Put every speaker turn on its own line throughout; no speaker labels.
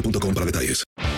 boostmobile.com para detalles.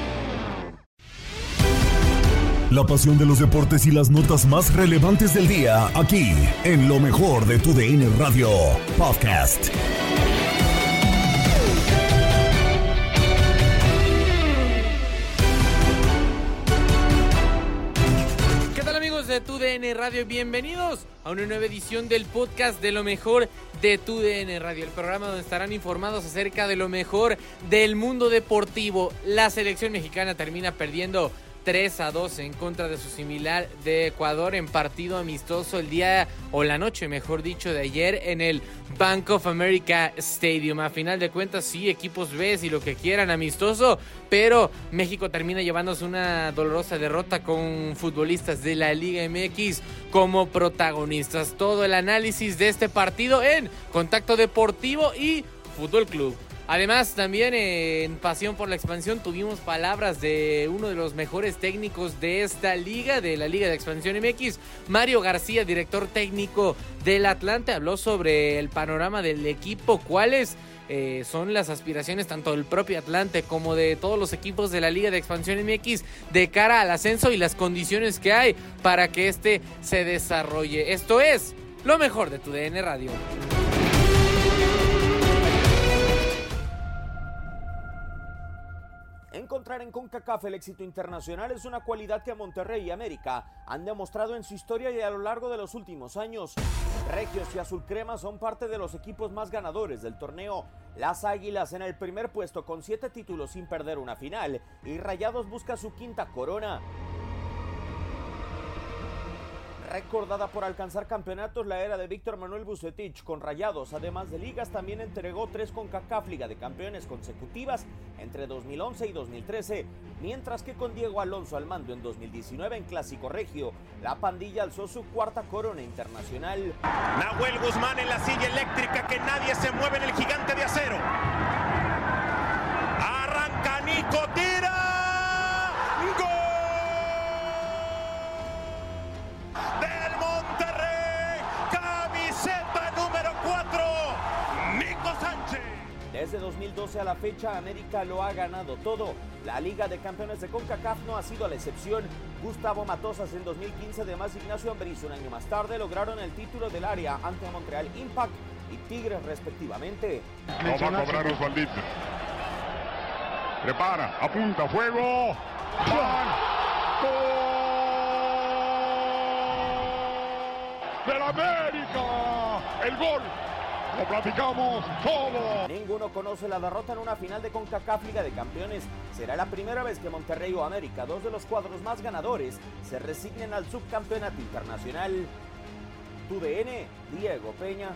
La pasión de los deportes y las notas más relevantes del día, aquí, en lo mejor de tu DN Radio Podcast.
¿Qué tal amigos de tu DN Radio? Bienvenidos a una nueva edición del podcast de lo mejor de tu DN Radio, el programa donde estarán informados acerca de lo mejor del mundo deportivo. La selección mexicana termina perdiendo 3 a 2 en contra de su similar de Ecuador en partido amistoso el día o la noche, mejor dicho, de ayer en el Bank of America Stadium. A final de cuentas, sí, equipos B y lo que quieran, amistoso, pero México termina llevándose una dolorosa derrota con futbolistas de la Liga MX como protagonistas. Todo el análisis de este partido en Contacto Deportivo y Fútbol Club. Además, también en Pasión por la Expansión tuvimos palabras de uno de los mejores técnicos de esta liga, de la Liga de Expansión MX, Mario García, director técnico del Atlante, habló sobre el panorama del equipo, cuáles eh, son las aspiraciones tanto del propio Atlante como de todos los equipos de la Liga de Expansión MX de cara al ascenso y las condiciones que hay para que este se desarrolle. Esto es lo mejor de tu DN Radio.
Encontrar en CONCACAF el éxito internacional es una cualidad que Monterrey y América han demostrado en su historia y a lo largo de los últimos años. Regios y Azul Crema son parte de los equipos más ganadores del torneo. Las Águilas en el primer puesto con siete títulos sin perder una final y Rayados busca su quinta corona. Recordada por alcanzar campeonatos la era de Víctor Manuel Bucetich con Rayados, además de ligas, también entregó tres con CACAF Liga de Campeones consecutivas entre 2011 y 2013, mientras que con Diego Alonso al mando en 2019 en Clásico Regio, la pandilla alzó su cuarta corona internacional.
Nahuel Guzmán en la silla eléctrica que nadie se mueve en el gigante de acero. Arranca Nico, tira.
Desde 2012 a la fecha, América lo ha ganado todo. La Liga de Campeones de CONCACAF no ha sido la excepción. Gustavo Matosas en 2015, además Ignacio Ambriz un año más tarde, lograron el título del área ante Montreal Impact y Tigres respectivamente.
No va a cobrar Osvaldito. Prepara, apunta, fuego. ¡Del América! ¡El gol! Lo platicamos todo.
Ninguno conoce la derrota en una final de CONCACAF Liga de Campeones. Será la primera vez que Monterrey o América, dos de los cuadros más ganadores, se resignen al subcampeonato internacional. Tu DN, Diego Peña.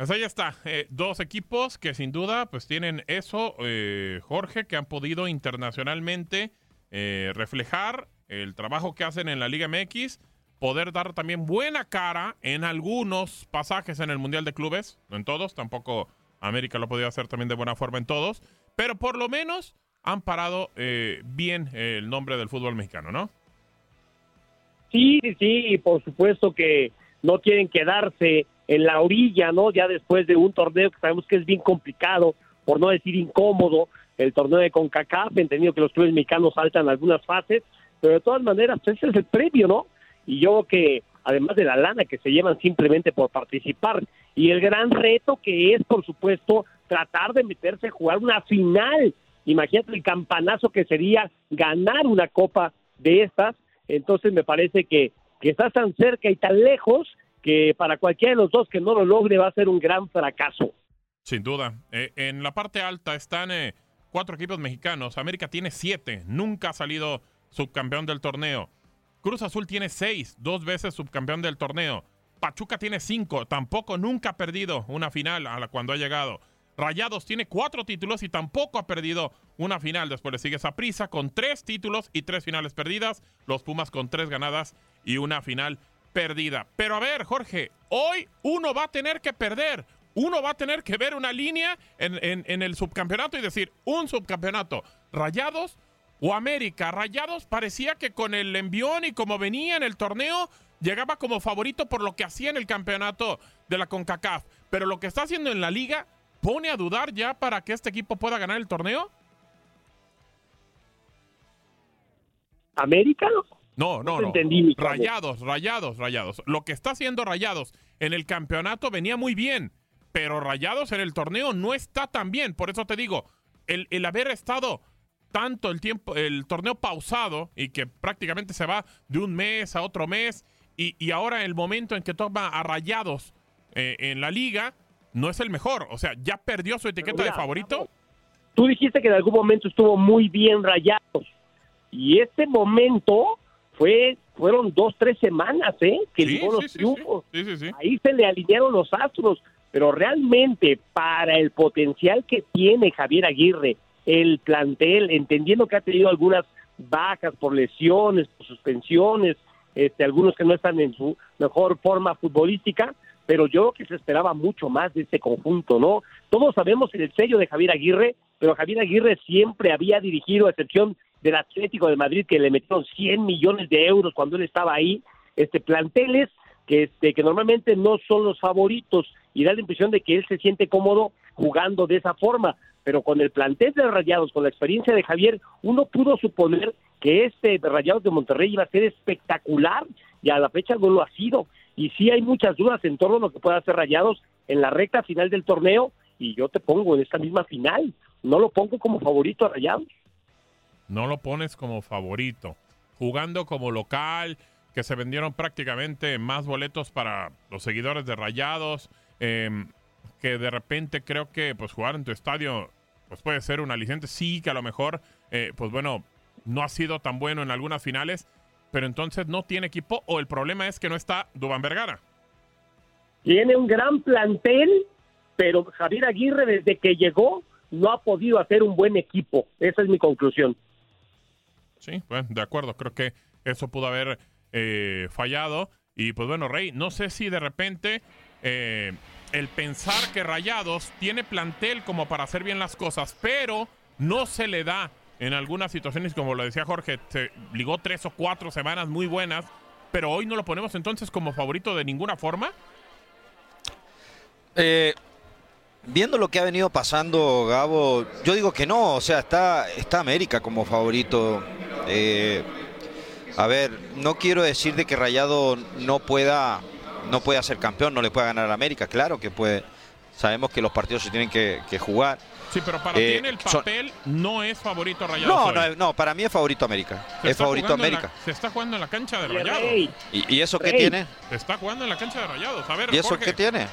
Pues ahí está, eh, dos equipos que sin duda pues tienen eso, eh, Jorge, que han podido internacionalmente eh, reflejar el trabajo que hacen en la Liga MX, poder dar también buena cara en algunos pasajes en el Mundial de Clubes, no en todos, tampoco América lo ha podido hacer también de buena forma en todos, pero por lo menos han parado eh, bien el nombre del fútbol mexicano, ¿no?
Sí, sí, sí, por supuesto que no quieren quedarse en la orilla, ¿no? Ya después de un torneo que sabemos que es bien complicado, por no decir incómodo, el torneo de CONCACAF, entendido que los clubes mexicanos saltan algunas fases, pero de todas maneras, ese es el premio, ¿no? Y yo que, además de la lana que se llevan simplemente por participar, y el gran reto que es, por supuesto, tratar de meterse a jugar una final. Imagínate el campanazo que sería ganar una copa de estas, entonces me parece que, que estás tan cerca y tan lejos que para cualquiera de los dos que no lo logre va a ser un gran fracaso.
Sin duda. Eh, en la parte alta están eh, cuatro equipos mexicanos. América tiene siete. Nunca ha salido subcampeón del torneo. Cruz Azul tiene seis. Dos veces subcampeón del torneo. Pachuca tiene cinco. Tampoco nunca ha perdido una final a la cuando ha llegado. Rayados tiene cuatro títulos y tampoco ha perdido una final. Después le sigue prisa con tres títulos y tres finales perdidas. Los Pumas con tres ganadas y una final perdida. Pero a ver, Jorge, hoy uno va a tener que perder. Uno va a tener que ver una línea en, el subcampeonato y decir, un subcampeonato, Rayados o América. Rayados parecía que con el envión y como venía en el torneo, llegaba como favorito por lo que hacía en el campeonato de la CONCACAF. Pero lo que está haciendo en la liga pone a dudar ya para que este equipo pueda ganar el torneo.
¿América?
No, no, no. rayados, rayados, rayados. Lo que está haciendo Rayados en el campeonato venía muy bien, pero Rayados en el torneo no está tan bien. Por eso te digo, el, el haber estado tanto el tiempo, el torneo pausado y que prácticamente se va de un mes a otro mes y, y ahora el momento en que toma a Rayados eh, en la liga no es el mejor. O sea, ya perdió su etiqueta de favorito.
Tú dijiste que en algún momento estuvo muy bien Rayados y este momento fue fueron dos, tres semanas, ¿eh? Que sí, los triunfos. Ahí se le alinearon los astros, pero realmente para el potencial que tiene Javier Aguirre, el plantel, entendiendo que ha tenido algunas bajas por lesiones, por suspensiones, este, algunos que no están en su mejor forma futbolística, pero yo creo que se esperaba mucho más de este conjunto, ¿no? Todos sabemos el sello de Javier Aguirre, pero Javier Aguirre siempre había dirigido, a excepción del Atlético de Madrid que le metieron 100 millones de euros cuando él estaba ahí, este planteles que este que normalmente no son los favoritos y da la impresión de que él se siente cómodo jugando de esa forma, pero con el plantel de Rayados, con la experiencia de Javier, uno pudo suponer que este Rayados de Monterrey iba a ser espectacular y a la fecha no lo ha sido. Y sí hay muchas dudas en torno a lo que pueda hacer Rayados en la recta final del torneo y yo te pongo en esta misma final, no lo pongo como favorito a Rayados
no lo pones como favorito. Jugando como local, que se vendieron prácticamente más boletos para los seguidores de Rayados, em, que de repente creo que pues jugar en tu estadio pues puede ser un aliciente. Sí, que a lo mejor, eh, pues bueno, no ha sido tan bueno en algunas finales, pero entonces no tiene equipo o el problema es que no está Dubán Vergara.
Tiene un gran plantel, pero Javier Aguirre desde que llegó no ha podido hacer un buen equipo. Esa es mi conclusión.
Sí, bueno, de acuerdo. Creo que eso pudo haber eh, fallado. Y pues bueno, Rey, no sé si de repente eh, el pensar que Rayados tiene plantel como para hacer bien las cosas, pero no se le da en algunas situaciones, como lo decía Jorge, se ligó tres o cuatro semanas muy buenas, pero hoy no lo ponemos entonces como favorito de ninguna forma.
Eh, viendo lo que ha venido pasando, Gabo, yo digo que no, o sea, está, está América como favorito. Eh, a ver, no quiero decir de que Rayado no pueda, no pueda ser campeón, no le pueda ganar a América, claro que puede. Sabemos que los partidos se tienen que, jugar.
Sí, pero para ti en el papel no es favorito Rayado.
No, no, para mí es favorito América. es favorito América.
se está jugando en la cancha de Rayados.
¿Y, eso qué tiene?
Se está jugando en la cancha de Rayados. A ver,
¿Y eso qué tiene?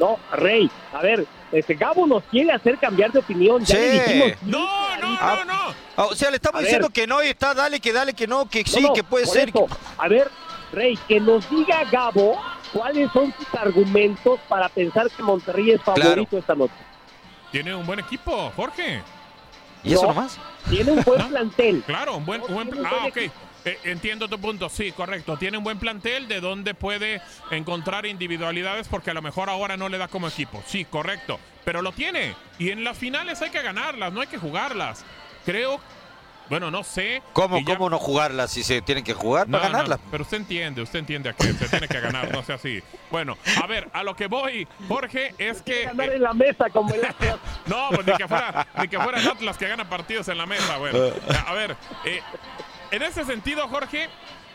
No, Rey, a ver, este Gabo nos quiere hacer cambiar de opinión. Ya le dijimos,
no, no, no, no.
Ah, o sea, le estamos diciendo que no y está, dale, que dale, que no, que sí, que puede ser.
A ver, Rey, que nos diga Gabo ¿cuáles son sus argumentos para pensar que Monterrey es favorito esta noche?
Tiene un buen equipo, Jorge.
¿Y eso nomás?
Tiene un buen plantel.
Claro, un buen, un buen Ah, ok. Eh, entiendo tu punto, sí, correcto. Tiene un buen plantel de donde puede encontrar individualidades porque a lo mejor ahora no le da como equipo. Sí, correcto. Pero lo tiene. Y en las finales hay que ganarlas, no hay que jugarlas. Creo bueno, no sé.
¿Cómo, cómo no jugarlas si se tienen que jugar para ganarlas?
pero usted entiende, usted entiende a qué se tiene que ganar, no sea así. Bueno, a ver, a lo que voy, Jorge, es que.
Ganar en la mesa como el
Atlas. no, pues ni que fuera, ni que fuera el Atlas que gana partidos en la mesa. Bueno, a ver, eh, en ese sentido, Jorge,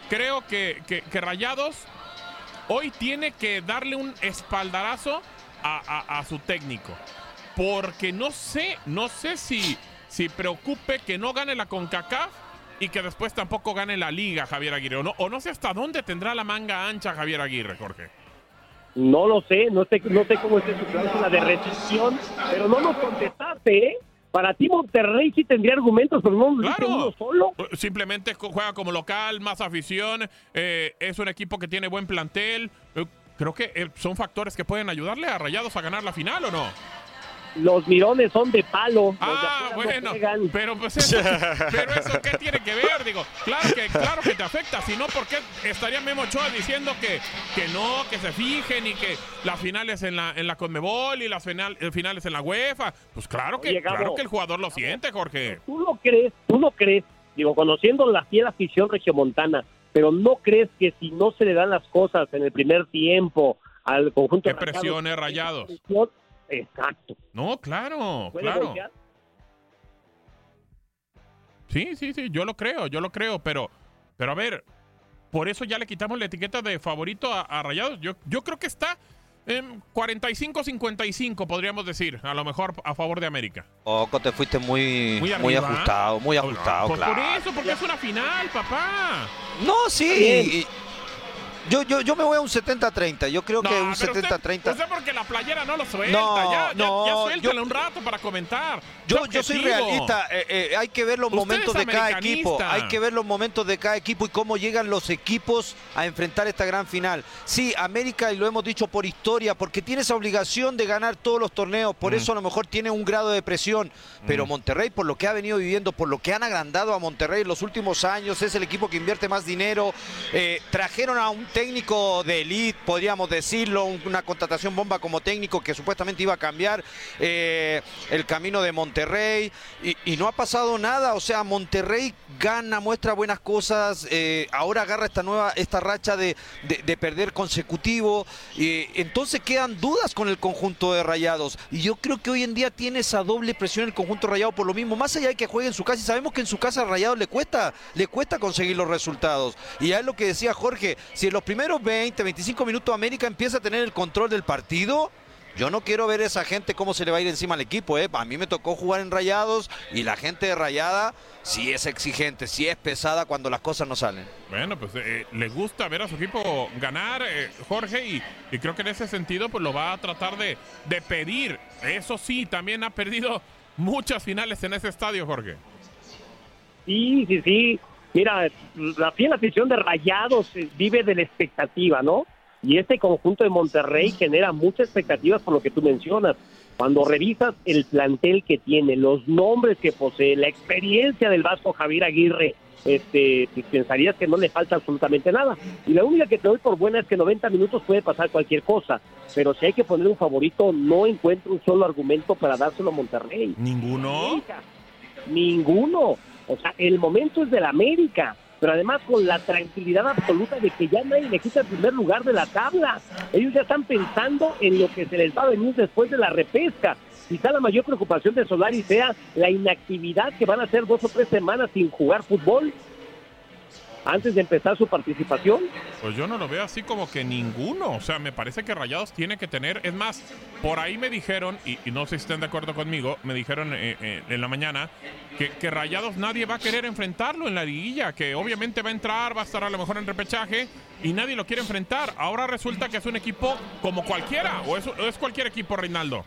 creo que, que, Rayados hoy tiene que darle un espaldarazo a, su técnico. Porque no sé, no sé si, si preocupe que no gane la CONCACAF y que después tampoco gane la liga Javier Aguirre. O no, o no sé hasta dónde tendrá la manga ancha Javier Aguirre, Jorge.
No lo sé, no sé, no sé cómo es su cláusula de restricción, pero no nos contestaste, ¿eh? Para ti Monterrey sí tendría argumentos, pero no claro. solo.
Simplemente juega como local, más afición, eh, es un equipo que tiene buen plantel. Eh, creo que eh, son factores que pueden ayudarle a Rayados a ganar la final, ¿o no?
Los mirones son de palo.
Ah, bueno, pero pues eso, pero eso qué tiene que ver, digo, claro que claro que te afecta, si no por qué estaría Memo Ochoa diciendo que que no, que se fijen y que las finales en la en la Conmebol y las final, eh, finales en la UEFA, pues claro que claro que el jugador lo siente, Jorge.
Tú lo crees, tú lo crees, digo, conociendo la fiel afición regiomontana, pero no crees que si no se le dan las cosas en el primer tiempo al conjunto
¿Qué presiones rayados?
Exacto.
No, claro, claro. Sí, sí, sí, yo lo creo, yo lo creo, pero, pero a ver, por eso ya le quitamos la etiqueta de favorito a, Rayados. Yo, yo creo que está en 45-55, podríamos decir, a lo mejor a favor de América.
Oco, te fuiste muy, muy, ajustado, muy ajustado,
pues
claro.
Por eso, porque es una final, papá.
No, sí. Yo, yo, yo me voy a un 70-30. Yo creo que un 70-30.
Usted, porque la playera no lo suelta. No, ya, no, ya, suéltale un rato para comentar.
Yo, yo soy realista. Eh, eh, hay que ver los momentos de cada equipo. Hay que ver los momentos de cada equipo y cómo llegan los equipos a enfrentar esta gran final. Sí, América, y lo hemos dicho por historia, porque tiene esa obligación de ganar todos los torneos. Por mm. eso a lo mejor tiene un grado de presión. Pero mm. Monterrey, por lo que ha venido viviendo, por lo que han agrandado a Monterrey en los últimos años, es el equipo que invierte más dinero. Eh, trajeron a un técnico de elite, podríamos decirlo, una contratación bomba como técnico que supuestamente iba a cambiar eh, el camino de Monterrey y, no ha pasado nada, o sea, Monterrey gana, muestra buenas cosas, eh, ahora agarra esta nueva, esta racha de, perder consecutivo, y entonces quedan dudas con el conjunto de Rayados. Y yo creo que hoy en día tiene esa doble presión el conjunto Rayado por lo mismo, más allá de que juegue en su casa y sabemos que en su casa a Rayado le cuesta, le cuesta conseguir los resultados. Y ya es lo que decía Jorge, si en los primeros 20, 25 minutos América empieza a tener el control del partido, yo no quiero ver a esa gente cómo se le va a ir encima al equipo. ¿eh? A mí me tocó jugar en Rayados y la gente de Rayada sí es exigente, sí es pesada cuando las cosas no salen.
Bueno, pues eh, le gusta ver a su equipo ganar, eh, Jorge, y, y, creo que en ese sentido pues lo va a tratar de, de pedir. Eso sí, también ha perdido muchas finales en ese estadio, Jorge.
Sí, sí, sí. Mira, la fiel afición de Rayados vive de la expectativa, ¿no? Y este conjunto de Monterrey genera muchas expectativas por lo que tú mencionas. Cuando revisas el plantel que tiene, los nombres que posee, la experiencia del Vasco Javier Aguirre, este, pensarías que no le falta absolutamente nada. Y la única que te doy por buena es que 90 minutos puede pasar cualquier cosa. Pero si hay que poner un favorito, no encuentro un solo argumento para dárselo a Monterrey.
¿Ninguno?
Ninguno. O sea, el momento es del América, pero además con la tranquilidad absoluta de que ya nadie le quita el primer lugar de la tabla. Ellos ya están pensando en lo que se les va a venir después de la repesca. Quizá la mayor preocupación de Solari sea la inactividad que van a hacer dos o tres semanas sin jugar fútbol antes de empezar su participación?
Pues yo no lo veo así como que ninguno. O sea, me parece que Rayados tiene que tener. Es más, por ahí me dijeron, y, no sé si están de acuerdo conmigo, me dijeron eh, eh, en la mañana que, Rayados nadie va a querer enfrentarlo en la liguilla, que obviamente va a entrar, va a estar a lo mejor en repechaje y nadie lo quiere enfrentar. Ahora resulta que es un equipo como cualquiera, o es, es cualquier equipo, Reinaldo.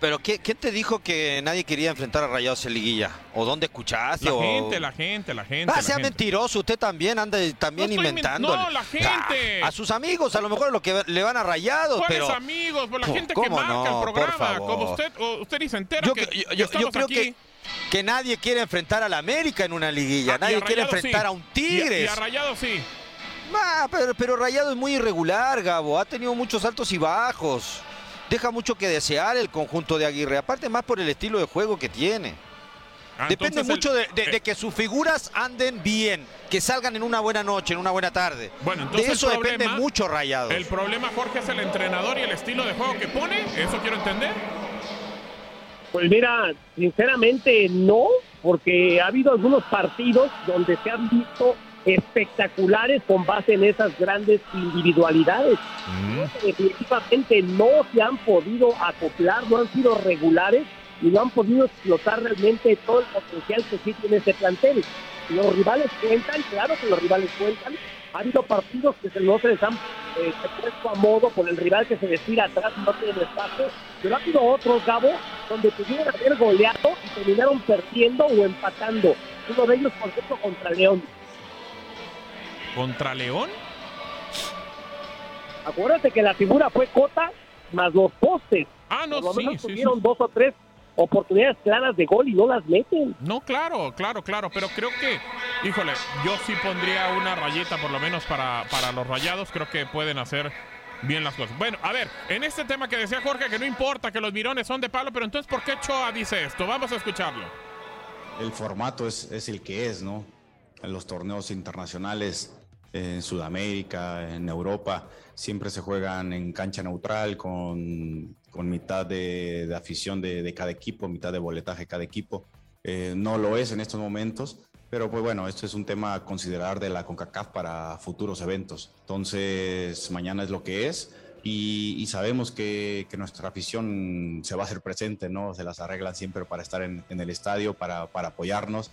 Pero ¿qué, ¿quién te dijo que nadie quería enfrentar a Rayados en liguilla? ¿O dónde escuchaste?
La
o...
gente, la gente, la gente.
Ah,
la
sea
gente.
mentiroso, usted también anda también
No
inventando.
no, la gente.
a sus amigos, a lo mejor lo que le van a Rayados,
¿Cuáles
pero
amigos? Por la
¿Cómo-
gente que marca
no?
el
Por
programa.
favor.
Como usted, o usted ni se entera
yo,
que,
yo-
que
yo- creo
aquí.
que, que nadie quiere enfrentar al América en una liguilla,
Ah,
nadie quiere enfrentar
sí.
a un
Y
Tigres.
Y a, Rayados sí.
Ah, pero, pero Rayado es muy irregular, Gabo. Ha tenido muchos altos y bajos. Deja mucho que desear el conjunto de Aguirre. Aparte, más por el estilo de juego que tiene.
Ah,
Depende mucho
el-
de, de- de que sus figuras anden bien, que salgan en una buena noche, en una buena tarde.
Bueno, entonces
de eso depende mucho Rayados.
El problema, Jorge, es el entrenador y el estilo de juego que pone. Eso quiero entender.
Pues mira, sinceramente no, porque ha habido algunos partidos donde se han visto espectaculares con base en esas grandes individualidades. Definitivamente no se han podido acoplar, no han sido regulares y no han podido explotar realmente todo el potencial que sí tiene ese plantel. Los rivales cuentan, claro que los rivales cuentan. Ha habido partidos que se- no se les han eh, puesto a modo por el rival que se desfila atrás y no tiene espacio, pero ha habido otros, Gabo, donde pudieron haber goleado y terminaron perdiendo o empatando. Uno de ellos, por ejemplo, contra León.
¿Contra León?
Acuérdate que la figura fue Cota más los postes.
Ah, no,
Por lo
sí,
menos
sí,
tuvieron
sí.
dos o tres oportunidades claras de gol y no las meten.
No, claro, claro, claro, pero creo que, híjole, yo sí pondría una rayita por lo menos para, para los rayados, creo que pueden hacer bien las cosas. Bueno, a ver, en este tema que decía Jorge, que no importa que los mirones son de palo, pero entonces, ¿por qué Choa dice esto? Vamos a escucharlo.
el formato es, es el que es, ¿no? En los torneos internacionales en Sudamérica, en Europa, siempre se juegan en cancha neutral con, con mitad de, de afición de, de cada equipo, mitad de boletaje cada equipo. Eh, no lo es en estos momentos, pero pues bueno, esto es un tema a considerar de la CONCACAF para futuros eventos. Entonces, mañana es lo que es. Y, y sabemos que, que nuestra afición se va a hacer presente, ¿no? Se las arreglan siempre para estar en, en el estadio, para, para apoyarnos.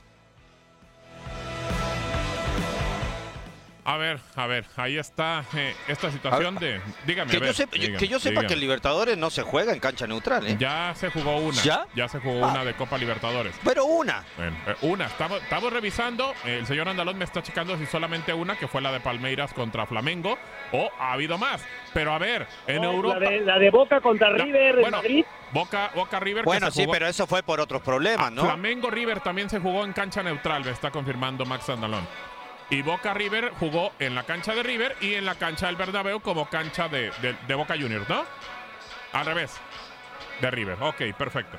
A ver, a ver, ahí está eh, esta situación de... Dígame,
que,
a ver,
yo sepa,
dígame,
que yo sepa
dígame.
que el Libertadores no se juega en cancha neutral, ¿eh?
Ya se jugó una.
¿Ya?
se jugó
Ah.
una de Copa Libertadores.
Pero una.
Bueno, eh, una. Estamos, estamos revisando. eh, El señor Andalón me está checando si solamente una, que fue la de Palmeiras contra Flamengo, o ha habido más. Pero a ver, en
No,
Europa.
La de, la de Boca contra
La-
River en
bueno,
Madrid.
Boca, Boca River. que
Bueno,
se
sí,
jugó-
pero eso fue por otros problemas, ¿no?
Flamengo River también se jugó en cancha neutral, me está confirmando Max Andalón. Y Boca River jugó en la cancha de River y en la cancha del Bernabéu como cancha de, de- de Boca Juniors, ¿no? Al revés. De River. Ok, perfecto.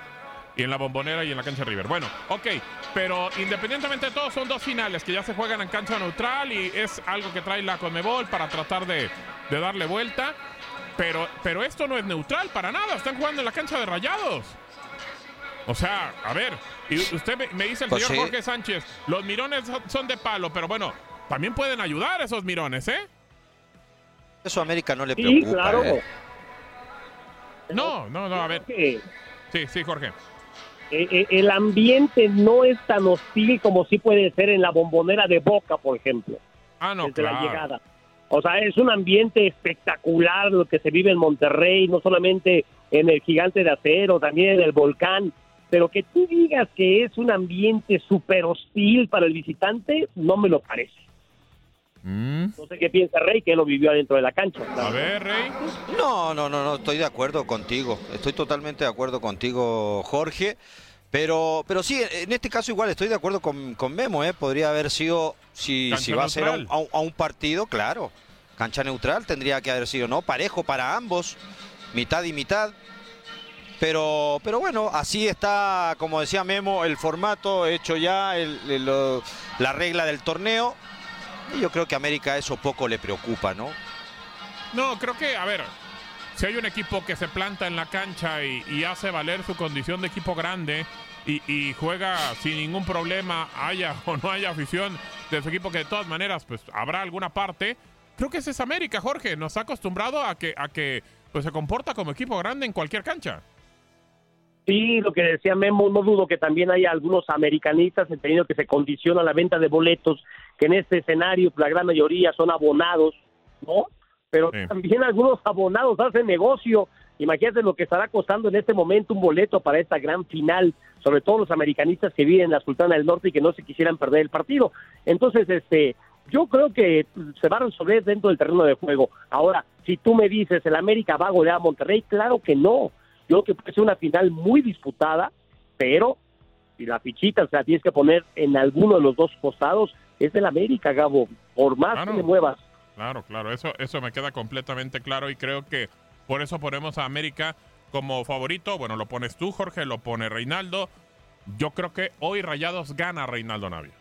Y en la bombonera y en la cancha de River. Bueno, ok. Pero independientemente de todo, son dos finales que ya se juegan en cancha neutral y es algo que trae la Conmebol para tratar de, de darle vuelta. Pero, pero esto no es neutral para nada. Están jugando en la cancha de rayados. O sea, a ver, y usted me, me dice el
Pues
señor
sí.
Jorge Sánchez, los mirones son- de palo, pero bueno, también pueden ayudar esos mirones, ¿eh?
Eso a América no le
Sí,
preocupa.
claro.
¿eh?
No, no, no, a ver. Sí, sí, Jorge.
eh, eh, el ambiente no es tan hostil como sí puede ser en la bombonera de Boca, por ejemplo.
Ah, no,
desde la
claro.
llegada. O sea, es un ambiente espectacular lo que se vive en Monterrey, no solamente en el gigante de acero, también en el volcán. Pero que tú digas que es un ambiente súper hostil para el visitante, no me lo parece.
Mm.
No sé qué piensa Rey, que lo vivió adentro de la cancha.
A ver, Rey.
No, no, no, no, estoy de acuerdo contigo. Estoy totalmente de acuerdo contigo, Jorge. Pero, pero sí, en este caso igual estoy de acuerdo con, con Memo, ¿eh? Podría haber sido, si, si va a ser a un partido, claro. Cancha neutral tendría que haber sido, ¿no? Parejo para ambos, mitad y mitad. Pero, pero bueno, así está, como decía Memo, el formato hecho ya, el- la regla del torneo. Y yo creo que a América eso poco le preocupa, ¿no?
No, creo que, a ver, si hay un equipo que se planta en la cancha y, hace valer su condición de equipo grande y, y juega sin ningún problema, haya o no haya afición de su equipo, que de todas maneras, pues habrá alguna parte. Creo que ese es América, Jorge. Nos ha acostumbrado a que, a que pues, se comporta como equipo grande en cualquier cancha.
Sí, lo que decía Memo, no dudo que también haya algunos americanistas entendiendo que se condiciona la venta de boletos, que en este escenario la gran mayoría son abonados, ¿no? Pero
Sí.
también algunos abonados hacen negocio Imagínate lo que estará costando en este momento un boleto para esta gran final, sobre todo los americanistas que viven en la Sultana del Norte y que no se quisieran perder el partido. Entonces, este, yo creo que se va a resolver dentro del terreno de juego. Ahora, si tú me dices, ¿el América va a golear a Monterrey? Claro que no. Yo creo que puede ser una final muy disputada, pero si la fichita se la tienes que poner en alguno de los dos costados, es el América, Gabo, por más que me muevas.
Claro, claro, eso, eso me queda completamente claro y creo que por eso ponemos a América como favorito. Bueno, lo pones tú, Jorge, lo pone Reinaldo. Yo creo que hoy Rayados gana Reinaldo Navia.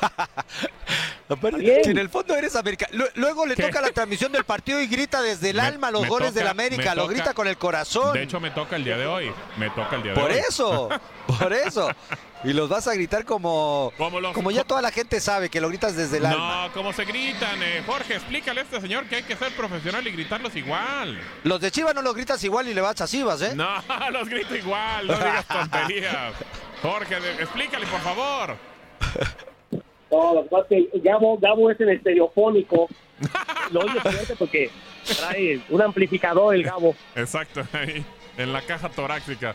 si en el fondo eres América. Luego le toca la transmisión del partido y grita desde el alma los goles del América, lo grita con el corazón.
De hecho, me toca el día de hoy. Me toca el día de
por
hoy.
Por eso, por eso. Y los vas a gritar como, como, ya toda la gente sabe que lo gritas desde el alma.
No, como se gritan. Eh, Jorge, explícale a este señor que hay que ser profesional y gritarlos igual.
Los de Chivas no los gritas igual y le vas a Chivas, ¿eh?
No, los grito igual. No digas tonterías. Jorge, explícale, por favor.
No, lo que pasa es que Gabo, Gabo es el estereofónico. Lo oye porque trae un amplificador el Gabo.
Exacto, ahí, en la caja torácica.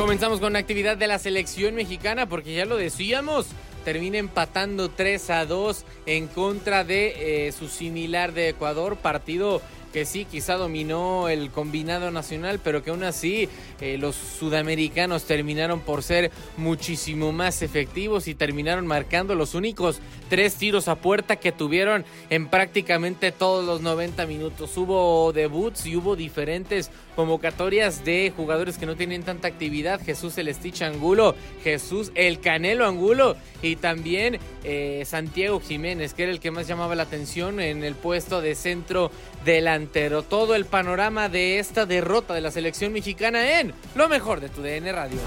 Comenzamos con la actividad de la selección mexicana porque ya lo decíamos, termina empatando 3 a 2 en contra de eh, su similar de Ecuador, partido que sí, quizá dominó el combinado nacional, pero que aún así eh, los sudamericanos terminaron por ser muchísimo más efectivos y terminaron marcando los únicos tres tiros a puerta que tuvieron en prácticamente todos los 90 minutos. Hubo debuts y hubo diferentes convocatorias de jugadores que no tienen tanta actividad. Jesús el Stitch Angulo, Jesús el Canelo Angulo y también eh, Santiago Jiménez, que era el que más llamaba la atención en el puesto de centro delantero. Todo el panorama de esta derrota de la selección mexicana en lo mejor de tu DN Radio.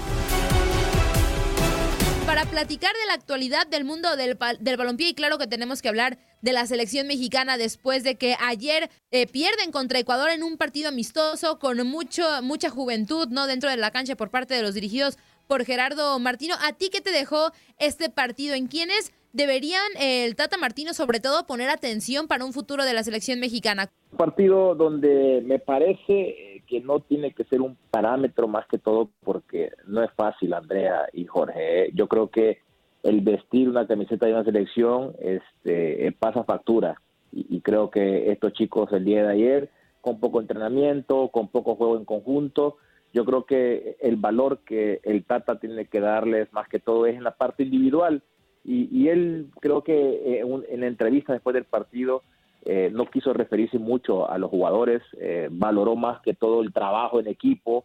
Para platicar de la actualidad del mundo del, del balompié y claro que tenemos que hablar de la selección mexicana después de que ayer eh, pierden contra Ecuador en un partido amistoso con mucho, mucha juventud no dentro de la cancha por parte de los dirigidos por Gerardo Martino. ¿A ti qué te dejó este partido? ¿En quiénes deberían el Tata Martino sobre todo poner atención para un futuro de la selección mexicana?
Un partido donde me parece que no tiene que ser un parámetro más que todo porque no es fácil, Andrea y Jorge. ¿eh? Yo creo que el vestir una camiseta de una selección este, pasa factura y, y creo que estos chicos el día de ayer, con poco entrenamiento, con poco juego en conjunto, yo creo que el valor que el Tata tiene que darles más que todo es en la parte individual y, él creo que eh, en la entrevista después del partido eh, no quiso referirse mucho a los jugadores, eh, valoró más que todo el trabajo en equipo,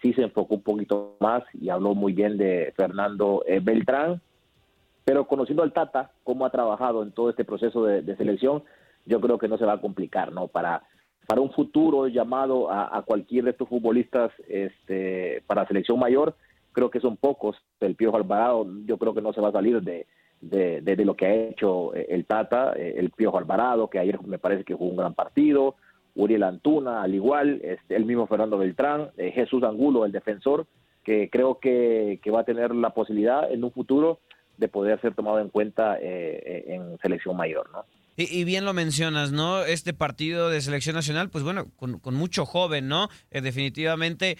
sí se enfocó un poquito más y habló muy bien de Fernando Beltrán, pero conociendo al Tata, cómo ha trabajado en todo este proceso de, selección, yo creo que no se va a complicar, ¿no? Para, para un futuro llamado a, a cualquier de estos futbolistas este, para selección mayor, creo que son pocos. El Piojo Alvarado yo creo que no se va a salir de, de, lo que ha hecho eh, el Tata, eh, el Piojo Alvarado, que ayer me parece que jugó un gran partido, Uriel Antuna, al igual, este, el mismo Fernando Beltrán, eh, Jesús Angulo, el defensor, que creo que, que, va a tener la posibilidad en un futuro de poder ser tomado en cuenta en selección mayor, ¿no?
Y, bien lo mencionas, ¿no? Este partido de selección nacional, pues bueno, con, mucho joven, ¿no? Eh, definitivamente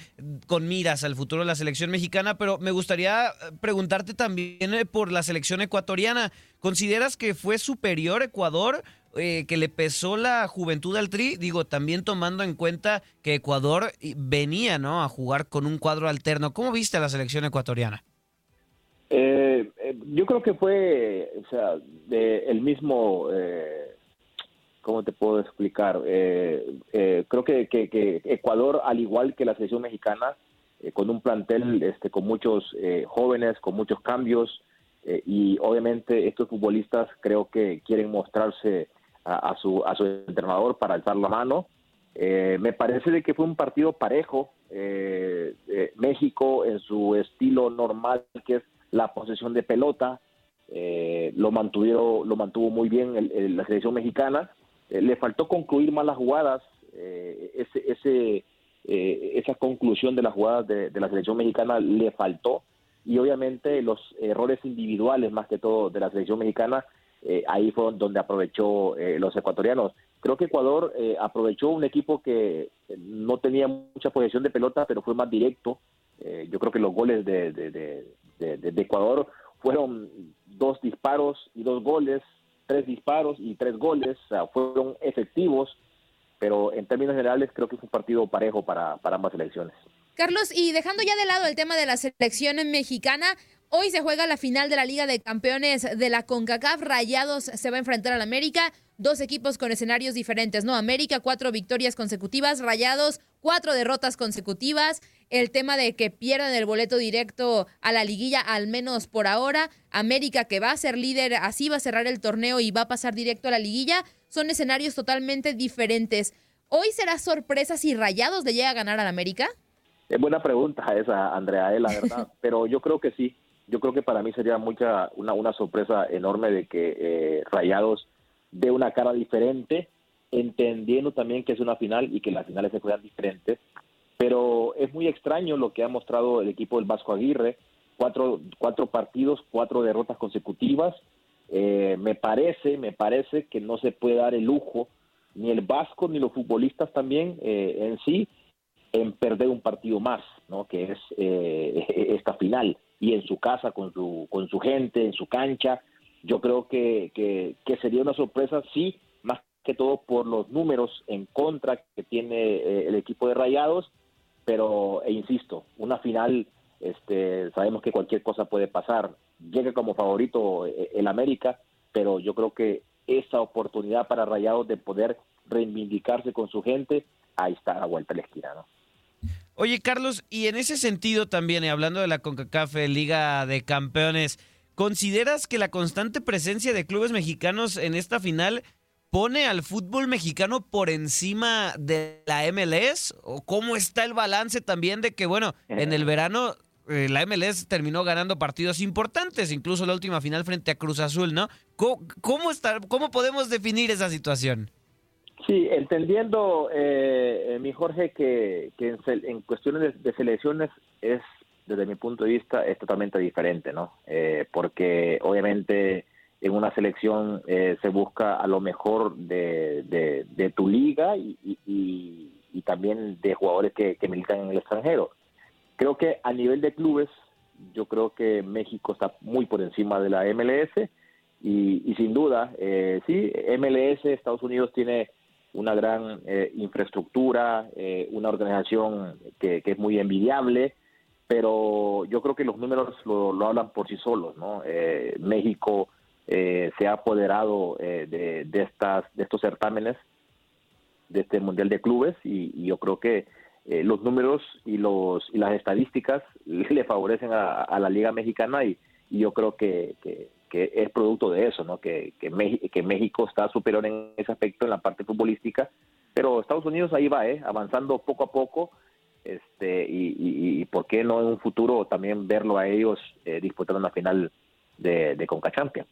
con miras al futuro de la selección mexicana, pero me gustaría eh, preguntarte también eh, por la selección ecuatoriana. ¿Consideras que fue superior Ecuador? que le pesó la juventud al Tri, digo, también tomando en cuenta que Ecuador venía, ¿no? A jugar con un cuadro alterno. ¿Cómo viste a la selección ecuatoriana?
Eh, eh, yo creo que fue, o sea, de, el mismo, eh, ¿cómo te puedo explicar? Eh, creo que, que, Ecuador, al igual que la selección mexicana, con un plantel este, con muchos jóvenes, con muchos cambios, y obviamente estos futbolistas creo que quieren mostrarse a, su, a su entrenador para alzar la mano. Me parece de que fue un partido parejo. México en su estilo normal, que es la posesión de pelota, lo, mantuvieron, lo mantuvo muy bien la selección mexicana. le faltó concluir más las jugadas. ese, ese, esa conclusión de las jugadas de, de la selección mexicana le faltó y obviamente los errores individuales más que todo de la selección mexicana, eh, ahí fue donde aprovechó eh, los ecuatorianos. Creo que Ecuador eh, aprovechó un equipo que no tenía mucha posesión de pelota, pero fue más directo. yo creo que los goles de, de, Ecuador fueron dos disparos y dos goles, tres disparos y tres goles, fueron efectivos, pero en términos generales creo que fue un partido parejo para, para ambas selecciones.
Carlos, y dejando ya de lado el tema de la selección mexicana, hoy se juega la final de la Liga de Campeones de la CONCACAF. Rayados se va a enfrentar al América, dos equipos con escenarios diferentes, ¿no? América, cuatro victorias consecutivas, Rayados, cuatro derrotas consecutivas. El tema de que pierdan el boleto directo a la liguilla, al menos por ahora. América, que va a ser líder, así va a cerrar el torneo y va a pasar directo a la liguilla. Son escenarios totalmente diferentes. ¿Hoy será sorpresa si Rayados le llega a ganar al América?
Es buena pregunta esa, Andrea, eh, la verdad, pero yo creo que sí. Yo creo que para mí sería mucha una, una sorpresa enorme de que eh, Rayados dé una cara diferente, entendiendo también que es una final y que las finales se juegan diferentes. Pero es muy extraño lo que ha mostrado el equipo del Vasco Aguirre. Cuatro, cuatro partidos, cuatro derrotas consecutivas. Eh, me parece, me parece que no se puede dar el lujo ni el Vasco ni los futbolistas también en sí en perder un partido más, ¿no? que es eh, esta final, y en su casa, con su, con su gente, en su cancha. Yo creo que, que, sería una sorpresa, sí, que todo por los números en contra que tiene eh, el equipo de Rayados, pero, e insisto, una final, este, sabemos que cualquier cosa puede pasar. Llega como favorito eh, el América, pero yo creo que esa oportunidad para Rayados de poder reivindicarse con su gente, ahí está a vuelta a la esquina.
Oye, Carlos, y en ese sentido también, hablando de la CONCACAF Liga de Campeones, ¿consideras que la constante presencia de clubes mexicanos en esta final pone al fútbol mexicano por encima de la MLS? ¿O cómo está el balance también de que, bueno, en el verano eh, la MLS terminó ganando partidos importantes, incluso la última final frente a Cruz Azul, ¿no? ¿Cómo, cómo, cómo podemos definir esa situación?
Sí, entendiendo, eh, mi Jorge, que, en, cuestiones de, selecciones es, desde mi punto de vista, es totalmente diferente, ¿no? Eh, porque obviamente en una selección eh, se busca a lo mejor de, tu liga y, también de jugadores que, militan en el extranjero. Creo que a nivel de clubes, yo creo que México está muy por encima de la MLS y, sin duda, eh, sí, MLS, Estados Unidos tiene una gran eh, infraestructura, eh, una organización que, es muy envidiable, pero yo creo que los números lo, hablan por sí solos, ¿no? Eh, se ha apoderado de, estas, de estos certámenes, de este Mundial de Clubes, y, yo creo que los números y, los, y las estadísticas le favorecen a, la Liga Mexicana y, yo creo que es producto de eso, ¿no? Que, que, México está superior en ese aspecto en la parte futbolística, pero Estados Unidos ahí va, ¿eh? avanzando poco a poco, este, y, por qué no en un futuro también verlo a ellos eh, disputando una final de, de Conca Champions.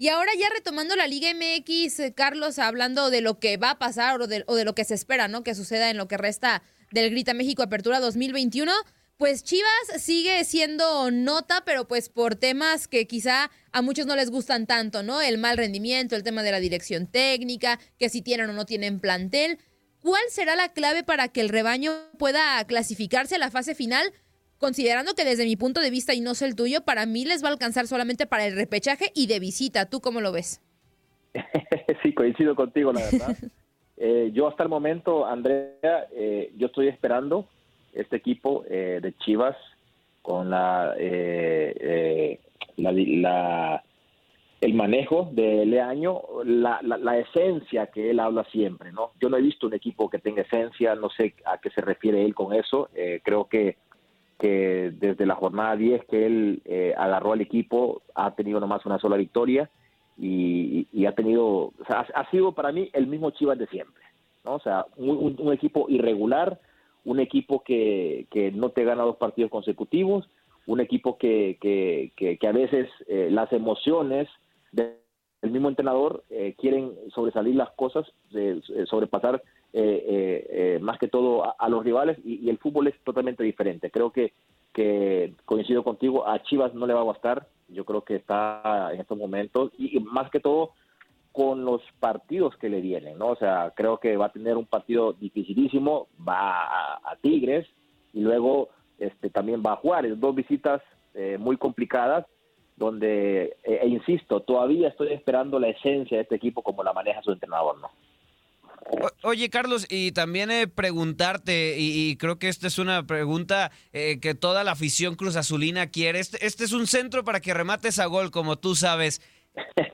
Y ahora ya retomando la Liga MX, eh, Carlos, hablando de lo que va a pasar o de, o de lo que se espera, ¿no? Que suceda en lo que resta del Grita México Apertura 2021 pues Chivas sigue siendo nota, pero pues por temas que quizá a muchos no les gustan tanto, ¿no? El mal rendimiento, el tema de la dirección técnica, que si tienen o no tienen plantel. ¿Cuál será la clave para que el rebaño pueda clasificarse a la fase final? Considerando que desde mi punto de vista y no sé el tuyo, para mí les va a alcanzar solamente para el repechaje y de visita. ¿Tú cómo lo ves?
sí, coincido contigo, la verdad. Eh, yo hasta el momento, Andrea, eh, yo estoy esperando este equipo eh, de Chivas con la, eh, eh, la, el manejo de Leaño, la, la, esencia que él habla siempre, ¿no? Yo no he visto un equipo que tenga esencia, no sé a qué se refiere él con eso, creo que que desde la jornada 10 que él eh, agarró al equipo ha tenido nomás una sola victoria y, ha tenido, ha, sido para mí el mismo Chivas de siempre, ¿no? O sea, un, equipo irregular, un equipo que, que, no te gana dos partidos consecutivos, un equipo que, que, que a veces eh, las emociones del mismo entrenador eh, quieren sobresalir las cosas, sobrepasar eh, eh, más que todo a, los rivales y, el fútbol es totalmente diferente. Creo que, que coincido contigo, a Chivas no le va a bastar, yo creo que está en estos momentos y, más que todo con los partidos que le vienen, ¿no? O sea, creo que va a tener un partido dificilísimo, va a, Tigres y luego este también va a Juárez, dos visitas eh, muy complicadas donde, e insisto, todavía estoy esperando la esencia de este equipo como la maneja su entrenador, ¿no?
Oye, Carlos, y también eh, preguntarte, y, creo que esta es una pregunta eh, que toda la afición Cruz Azulina quiere. Este, este, es un centro para que remates a gol, como tú sabes.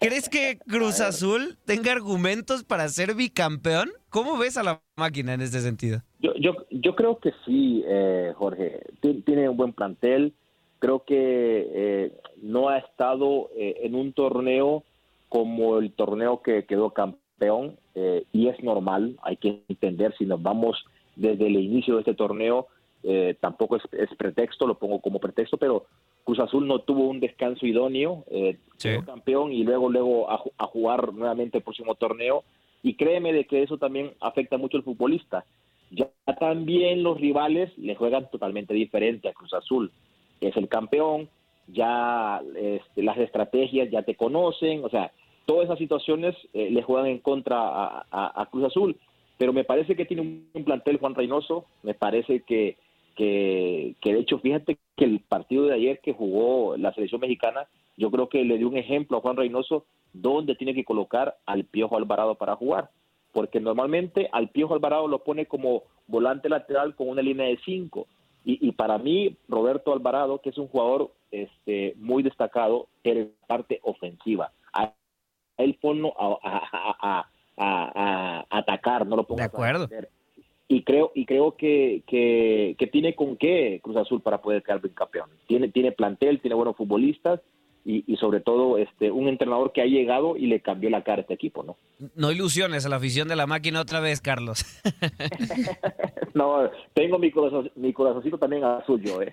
¿Crees que Cruz Azul tenga argumentos para ser bicampeón? ¿Cómo ves a la máquina en este sentido?
Yo, yo, yo creo que sí, eh, Jorge. Tiene un buen plantel. Creo que no ha estado en un torneo como el torneo que quedó campeón peón eh, y es normal, hay que entender si nos vamos desde el inicio de este torneo, eh, tampoco es, pretexto, lo pongo como pretexto, pero Cruz Azul no tuvo un descanso idóneo, eh, campeón y luego luego a, jugar nuevamente el próximo torneo y créeme de que eso también afecta mucho al futbolista. Ya también los rivales le juegan totalmente diferente a Cruz Azul. Es el campeón, ya este, las estrategias ya te conocen, o sea, todas esas situaciones eh, le juegan en contra a, Cruz Azul. Pero me parece que tiene un, plantel Juan Reynoso, me parece que, que, de hecho, fíjate que el partido de ayer que jugó la selección mexicana, yo creo que le dio un ejemplo a Juan Reynoso donde tiene que colocar al Piojo Alvarado para jugar. Porque normalmente al Piojo Alvarado lo pone como volante lateral con una línea de cinco. Y, para mí, Roberto Alvarado, que es un jugador este, muy destacado, en parte ofensiva el fondo a, atacar, no lo pongo
De acuerdo.
y creo y creo que, que, tiene con qué Cruz Azul para poder quedar campeón. Tiene tiene plantel, tiene buenos futbolistas y, y, sobre todo este un entrenador que ha llegado y le cambió la cara a este equipo, ¿no?
No ilusiones a la afición de la máquina otra vez, Carlos.
no, tengo mi corazón, mi corazoncito también azul yo, eh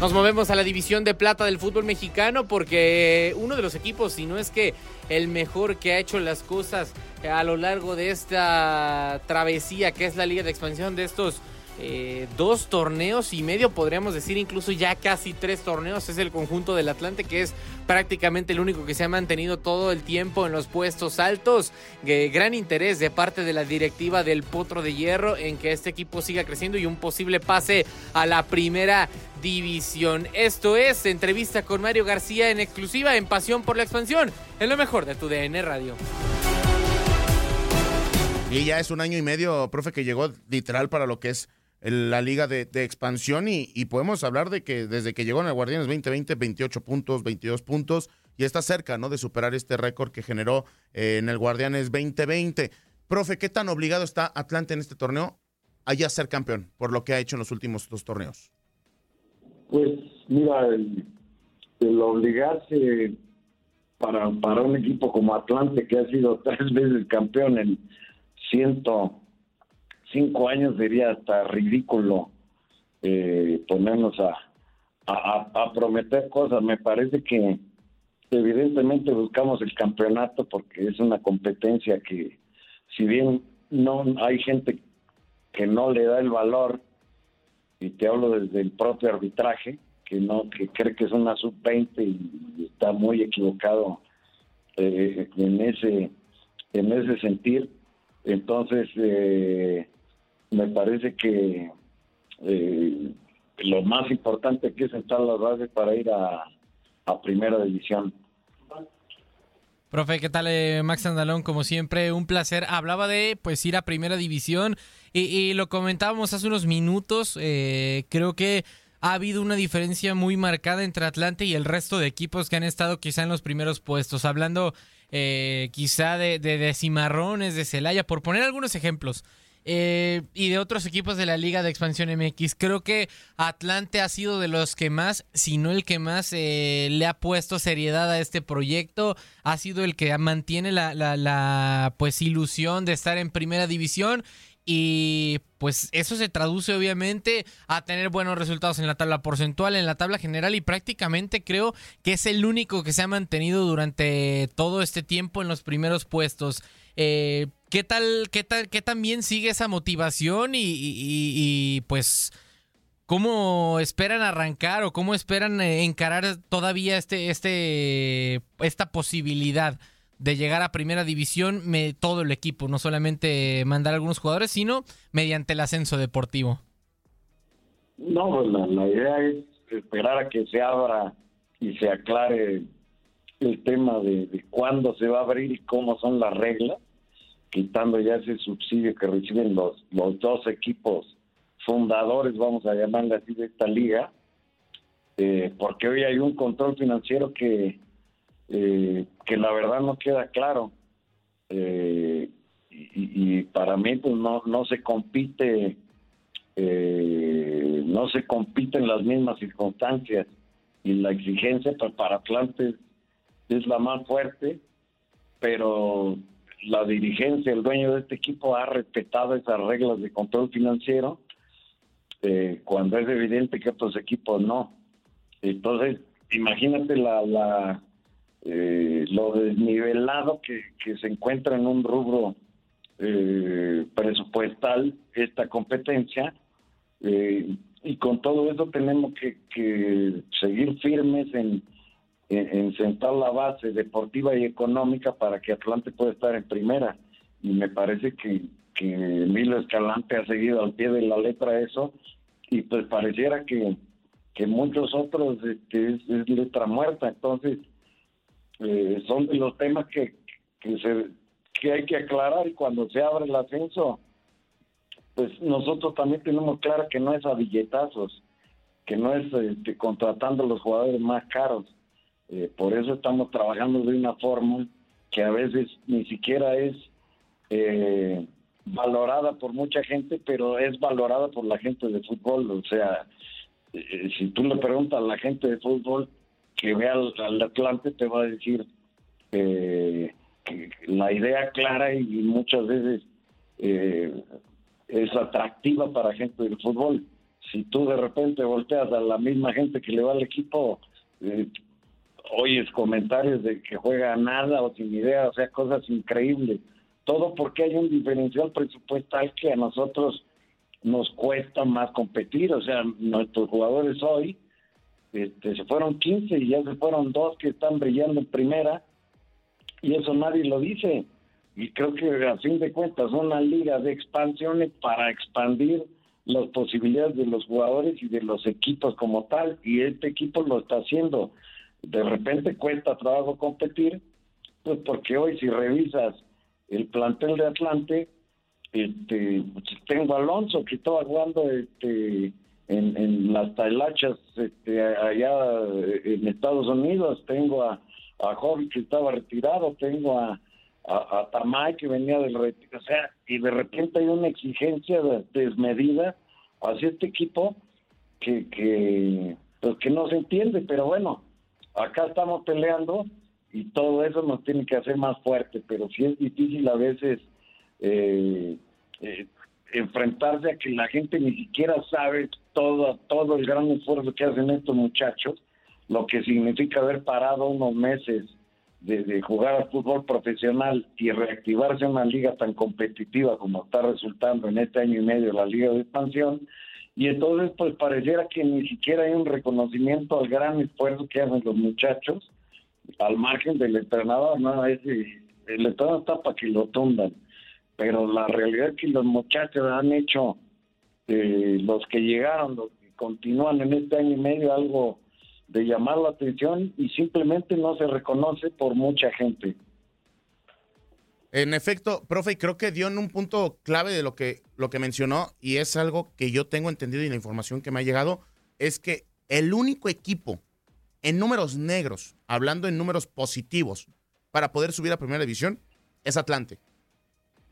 Nos movemos a la división de plata del fútbol mexicano porque uno de los equipos, si no es que el mejor que ha hecho las cosas a lo largo de esta travesía que es la liga de expansión de estos eh, dos torneos y medio, podríamos decir incluso ya casi tres torneos. Es el conjunto del Atlante que es prácticamente el único que se ha mantenido todo el tiempo en los puestos altos. gran interés de parte de la directiva del Potro de Hierro en que este equipo siga creciendo y un posible pase a la primera división. Esto es entrevista con Mario García en exclusiva en Pasión por la Expansión, en lo mejor de tu DN Radio.
Y ya es un año y medio, profe, que llegó literal para lo que es la liga de, expansión y, podemos hablar de que desde que llegó en el Guardianes 2020, 28 puntos, 22 puntos y está cerca ¿no? de superar este récord que generó eh, en el Guardianes 2020. Profe, ¿qué tan obligado está Atlante en este torneo a ya ser campeón por lo que ha hecho en los últimos dos torneos?
Pues mira, el, obligarse para, para un equipo como Atlante que ha sido tres veces campeón en ciento cinco años sería hasta ridículo eh, ponernos a, a, prometer cosas. Me parece que evidentemente buscamos el campeonato porque es una competencia que si bien no hay gente que no le da el valor y te hablo desde el propio arbitraje que no que cree que es una sub 20 y está muy equivocado eh, en ese en ese sentir. Entonces, eh, me parece que eh, lo más importante aquí es sentar las bases para ir a, primera división.
Profe, ¿qué tal? Eh, Max Andalón, como siempre, un placer. Hablaba de pues ir a primera división y, lo comentábamos hace unos minutos. Eh, creo que ha habido una diferencia muy marcada entre Atlante y el resto de equipos que han estado quizá en los primeros puestos. Hablando eh, quizá de, de Cimarrones, de Celaya, por poner algunos ejemplos. Eh, y de otros equipos de la Liga de Expansión MX. Creo que Atlante ha sido de los que más, si no el que más, eh, le ha puesto seriedad a este proyecto. Ha sido el que mantiene la, la, pues ilusión de estar en primera división. Y pues eso se traduce obviamente a tener buenos resultados en la tabla porcentual, en la tabla general y prácticamente creo que es el único que se ha mantenido durante todo este tiempo en los primeros puestos. Eh, ¿Qué tal, qué tal, qué también sigue esa motivación y, pues cómo esperan arrancar o cómo esperan eh, encarar todavía este, este, esta posibilidad de llegar a primera división todo el equipo, no solamente mandar algunos jugadores, sino mediante el ascenso deportivo?
No, pues la, idea es esperar a que se abra y se aclare el tema de, de cuándo se va a abrir y cómo son las reglas quitando ya ese subsidio que reciben los, los dos equipos fundadores, vamos a llamarle así, de esta liga, eh, porque hoy hay un control financiero que, eh, que la verdad no queda claro. Eh, y, para mí pues no, no se compite no se compite en las mismas circunstancias y la exigencia para, para Atlante es la más fuerte pero la dirigencia, el dueño de este equipo ha respetado esas reglas de control financiero eh, cuando es evidente que otros equipos no. Entonces, imagínate la, la eh, lo desnivelado que, se encuentra en un rubro eh, presupuestal esta competencia y con todo eso tenemos que, que seguir firmes en en, sentar la base deportiva y económica para que Atlante pueda estar en primera. Y me parece que, que Emilio Escalante ha seguido al pie de la letra eso y pues pareciera que, que muchos otros este, es, letra muerta. Entonces, eh, son los temas que, que, se, que hay que aclarar y cuando se abre el ascenso, pues nosotros también tenemos claro que no es a billetazos, que no es este, contratando a los jugadores más caros, eh, por eso estamos trabajando de una forma que a veces ni siquiera es eh, valorada por mucha gente, pero es valorada por la gente de fútbol. O sea, eh, si tú le preguntas a la gente de fútbol que vea al, Atlante, te va a decir que la idea clara y muchas veces es atractiva para gente del fútbol. Si tú de repente volteas a la misma gente que le va al equipo, oyes comentarios de que juega nada o sin idea, o sea, cosas increíbles. Todo porque hay un diferencial presupuestal que a nosotros nos cuesta más competir. O sea, nuestros jugadores hoy este, se fueron 15 y ya se fueron dos que están brillando en primera y eso nadie lo dice. Y creo que a fin de cuentas una liga de expansiones para expandir las posibilidades de los jugadores y de los equipos como tal y este equipo lo está haciendo de repente cuesta trabajo competir, pues porque hoy si revisas el plantel de Atlante, este, pues, tengo a Alonso que estaba jugando este, en, las tailachas este, allá en Estados Unidos, tengo a, a Jorge que estaba retirado, tengo a, a, Tamay que venía del retiro, o sea, y de repente hay una exigencia desmedida hacia este equipo que, que, pues que no se entiende, pero bueno, acá estamos peleando y todo eso nos tiene que hacer más fuerte, pero sí es difícil a veces eh, eh, enfrentarse a que la gente ni siquiera sabe todo, todo el gran esfuerzo que hacen estos muchachos, lo que significa haber parado unos meses de, jugar al fútbol profesional y reactivarse en una liga tan competitiva como está resultando en este año y medio la liga de expansión, y entonces pues pareciera que ni siquiera hay un reconocimiento al gran esfuerzo que hacen los muchachos al margen del entrenador, ¿no? Ese, el Estado está para que lo tundan, pero la realidad es que los muchachos han hecho, eh, los que llegaron, los que continúan en este año y medio, algo de llamar la atención y simplemente no se reconoce por mucha gente.
En efecto, profe, creo que dio en un punto clave de lo que, lo que mencionó y es algo que yo tengo entendido y la información que me ha llegado, es que el único equipo en números negros, hablando en números positivos, para poder subir a primera división, es Atlante.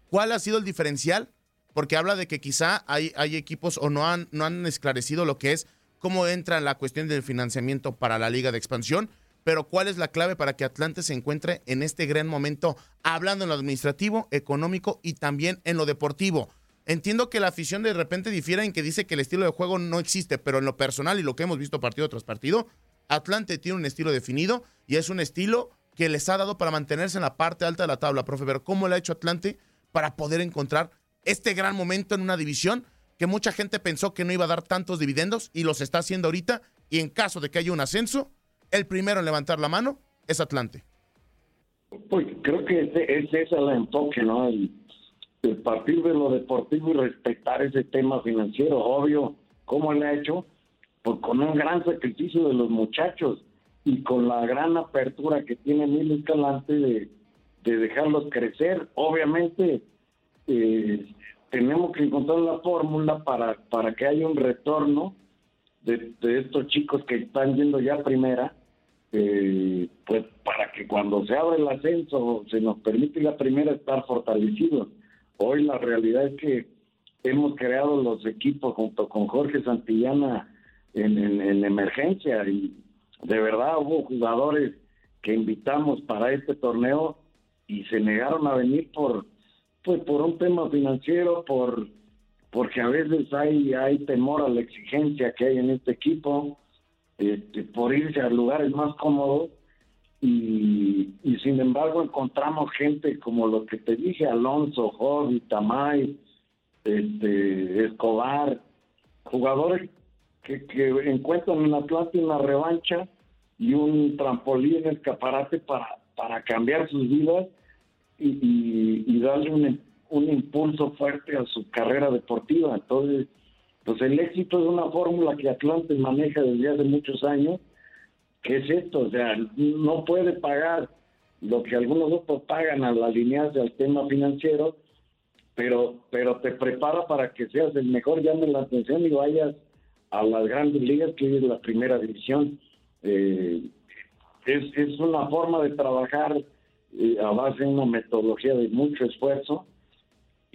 ¿Cuál ha sido el diferencial? Porque habla de que quizá hay, hay equipos o no han, no han esclarecido lo que es cómo entra la cuestión del financiamiento para la liga de expansión, pero ¿cuál es la clave para que Atlante se encuentre en este gran momento, hablando en lo administrativo, económico y también en lo deportivo? Entiendo que la afición de repente difiere en que dice que el estilo de juego no existe, pero en lo personal y lo que hemos visto partido tras partido, Atlante tiene un estilo definido y es un estilo que les ha dado para mantenerse en la parte alta de la tabla, profe. Pero ¿cómo le ha hecho Atlante para poder encontrar este gran momento en una división que mucha gente pensó que no iba a dar tantos dividendos y los está haciendo ahorita? Y en caso de que haya un ascenso, el primero en levantar la mano es Atlante.
Pues creo que ese, ese es el enfoque, ¿no? El, partir de lo deportivo y respetar ese tema financiero, obvio, ¿cómo le ha hecho? Pues con un gran sacrificio de los muchachos y con la gran apertura que tiene Emilio Escalante de, de dejarlos crecer. Obviamente, eh, tenemos que encontrar la fórmula para, para que haya un retorno de, estos chicos que están yendo ya primera, eh, pues para que cuando se abra el ascenso se nos permite la primera estar fortalecidos. Hoy la realidad es que hemos creado los equipos junto con Jorge Santillana en, en emergencia y de verdad hubo jugadores que invitamos para este torneo y se negaron a venir por pues por un tema financiero, por porque a veces hay hay temor a la exigencia que hay en este equipo, este, por irse a lugares más cómodos y, sin embargo encontramos gente como lo que te dije, Alonso, Jorge, Tamay, este, Escobar, jugadores que, que encuentran en Atlanta una revancha y un trampolín, escaparate para, para cambiar sus vidas y, darle un, un, impulso fuerte a su carrera deportiva. Entonces, pues el éxito es una fórmula que Atlante maneja desde hace muchos años, que es esto, o sea, no puede pagar lo que algunos otros pagan al alinearse al tema financiero, pero, pero te prepara para que seas el mejor, llame la atención y vayas a las grandes ligas, que es la primera división. Eh, es, es, una forma de trabajar eh, a base de una metodología de mucho esfuerzo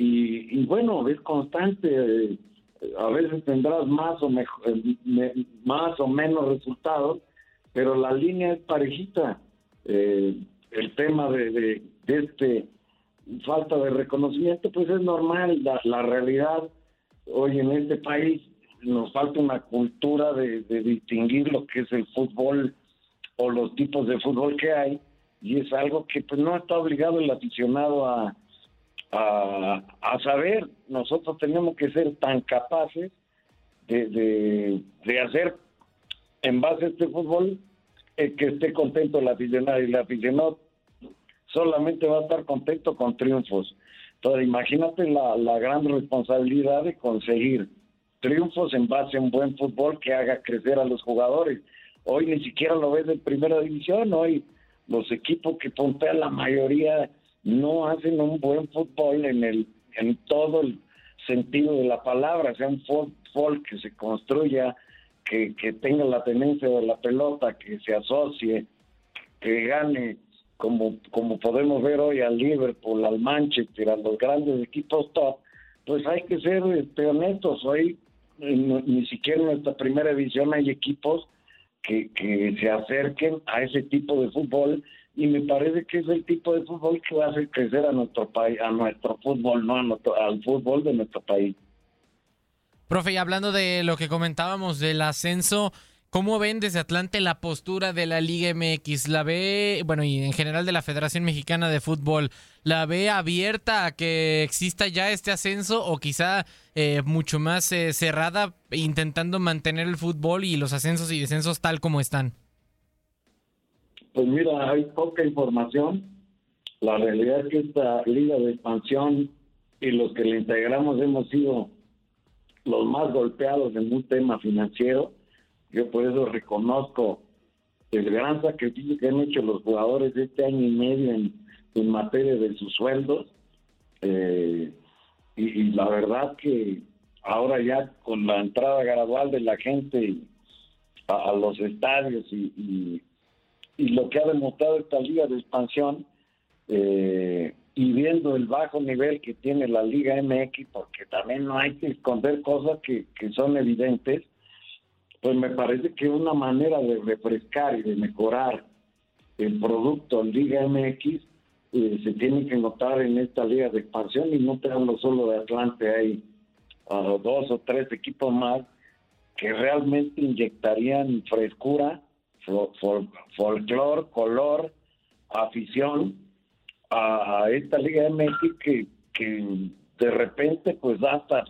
y, bueno, es constante. Eh, a veces tendrás más o, mejor, más o menos resultados, pero la línea es parejita. el tema de, de, este falta de reconocimiento, pues es normal. La, la realidad hoy en este país nos falta una cultura de, distinguir lo que es el fútbol o los tipos de fútbol que hay y es algo que pues no está obligado el aficionado a, a, saber. Nosotros tenemos que ser tan capaces de, de, hacer en base a este fútbol que esté contento el aficionado y el aficionado solamente va a estar contento con triunfos. Entonces imagínate la, la gran responsabilidad de conseguir triunfos en base a un buen fútbol que haga crecer a los jugadores. Hoy ni siquiera lo ves en primera división, hoy los equipos que pontean la mayoría no hacen un buen fútbol en el en todo el sentido de la palabra, sea un fútbol que se construya, que, que tenga la tenencia de la pelota, que se asocie, que gane como, como podemos ver hoy al Liverpool, al Manchester, a los grandes equipos top, pues hay que ser este, honestos. Hoy ni siquiera en nuestra primera división hay equipos que, que se acerquen a ese tipo de fútbol y me parece que es el tipo de fútbol que va a hacer crecer a nuestro país, a nuestro fútbol, no al fútbol de nuestro país.
Profe, y hablando de lo que comentábamos del ascenso, ¿Cómo ven desde Atlante la postura de la Liga MX? ¿La ve, bueno, y en general de la Federación Mexicana de Fútbol, la ve abierta a que exista ya este ascenso o quizá eh, mucho más eh, cerrada, intentando mantener el fútbol y los ascensos y descensos tal como están?
Pues mira, hay poca información. La realidad es que esta liga de expansión y los que la integramos hemos sido los más golpeados en un tema financiero. Yo por eso reconozco el gran sacrificio que han hecho los jugadores de este año y medio en, materia de sus sueldos. Eh, y, la verdad que ahora ya con la entrada gradual de la gente a, los estadios y, lo que ha demostrado esta liga de expansión, eh, y viendo el bajo nivel que tiene la Liga MX, porque también no hay que esconder cosas que, son evidentes, pues me parece que una manera de refrescar y de mejorar el producto en Liga MX eh, se tiene que notar en esta liga de expansión y no te hablo solo de Atlante, hay dos o tres equipos más que realmente inyectarían frescura, folclor, color, afición a, esta Liga MX que, que de repente pues hasta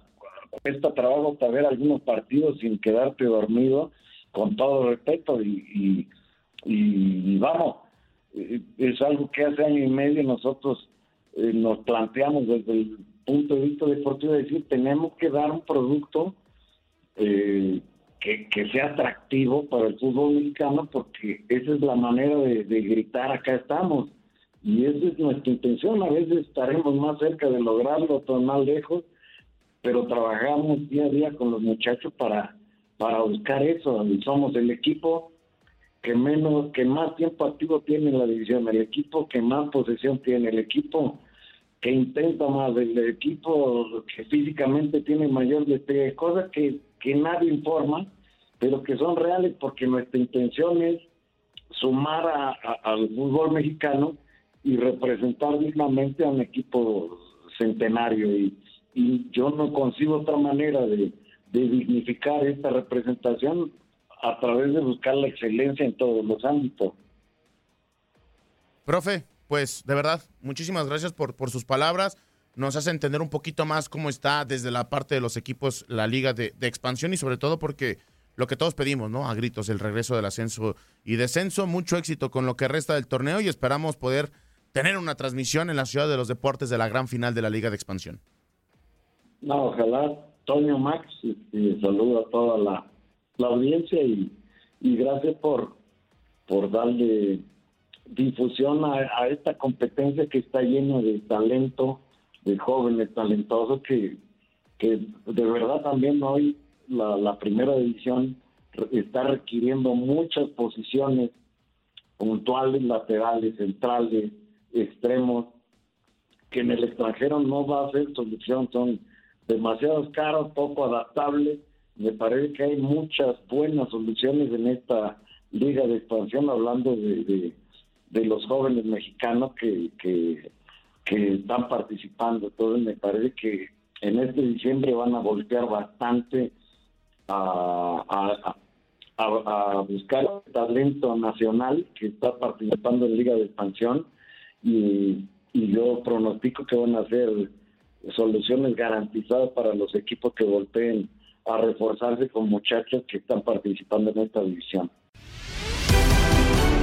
cuesta trabajo para ver algunos partidos sin quedarte dormido, con todo respeto y, y, vamos, eh, es algo que hace año y medio nosotros eh, nos planteamos desde el punto de vista deportivo, decir, tenemos que dar un producto eh, que, sea atractivo para el fútbol mexicano porque esa es la manera de, gritar, acá estamos y esa es nuestra intención. A veces estaremos más cerca de lograrlo, otros más lejos, pero trabajamos día a día con los muchachos para, para buscar eso. Somos el equipo que menos, que más tiempo activo tiene en la división, el equipo que más posesión tiene, el equipo que intenta más, el equipo que físicamente tiene mayor despegue, cosas que, que nadie informa, pero que son reales porque nuestra intención es sumar al fútbol mexicano y representar dignamente a un equipo centenario. Y, yo no consigo otra manera de, dignificar esta representación a través de buscar la excelencia en todos los ámbitos.
Profe, pues de verdad, muchísimas gracias por, por sus palabras. Nos hace entender un poquito más cómo está desde la parte de los equipos la liga de, expansión y sobre todo porque lo que todos pedimos, ¿no? A gritos, el regreso del ascenso y descenso. Mucho éxito con lo que resta del torneo y esperamos poder tener una transmisión en la Ciudad de los Deportes de la gran final de la Liga de Expansión.
No, ojalá, Toño Max, y, este, saludo a toda la, audiencia y, gracias por, por darle difusión a, esta competencia que está llena de talento, de jóvenes talentosos que, que de verdad también hoy la, la primera división está requiriendo muchas posiciones puntuales, laterales, centrales, extremos que en el extranjero no va a ser solución, son demasiados caros, poco adaptables. Me parece que hay muchas buenas soluciones en esta liga de expansión, hablando de, de, los jóvenes mexicanos que, que, están participando. Entonces me parece que en este diciembre van a voltear bastante a, a, buscar talento nacional que está participando en liga de expansión y, yo pronostico que van a ser soluciones garantizadas para los equipos que volteen a reforzarse con muchachos que están participando en esta división.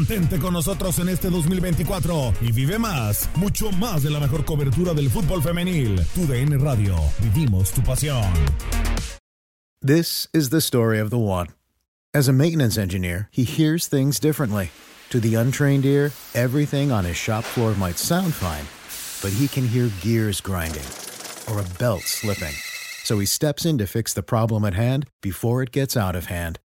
Mantente con nosotros en este 2024 y vive más, mucho más de la mejor cobertura del fútbol femenil. Tu DN Radio, vivimos tu pasión.
This is the story of the one. As a maintenance engineer, he hears things differently. To the untrained ear, everything on his shop floor might sound fine, but he can hear gears grinding or a belt slipping. So he steps in to fix the problem at hand before it gets out of hand.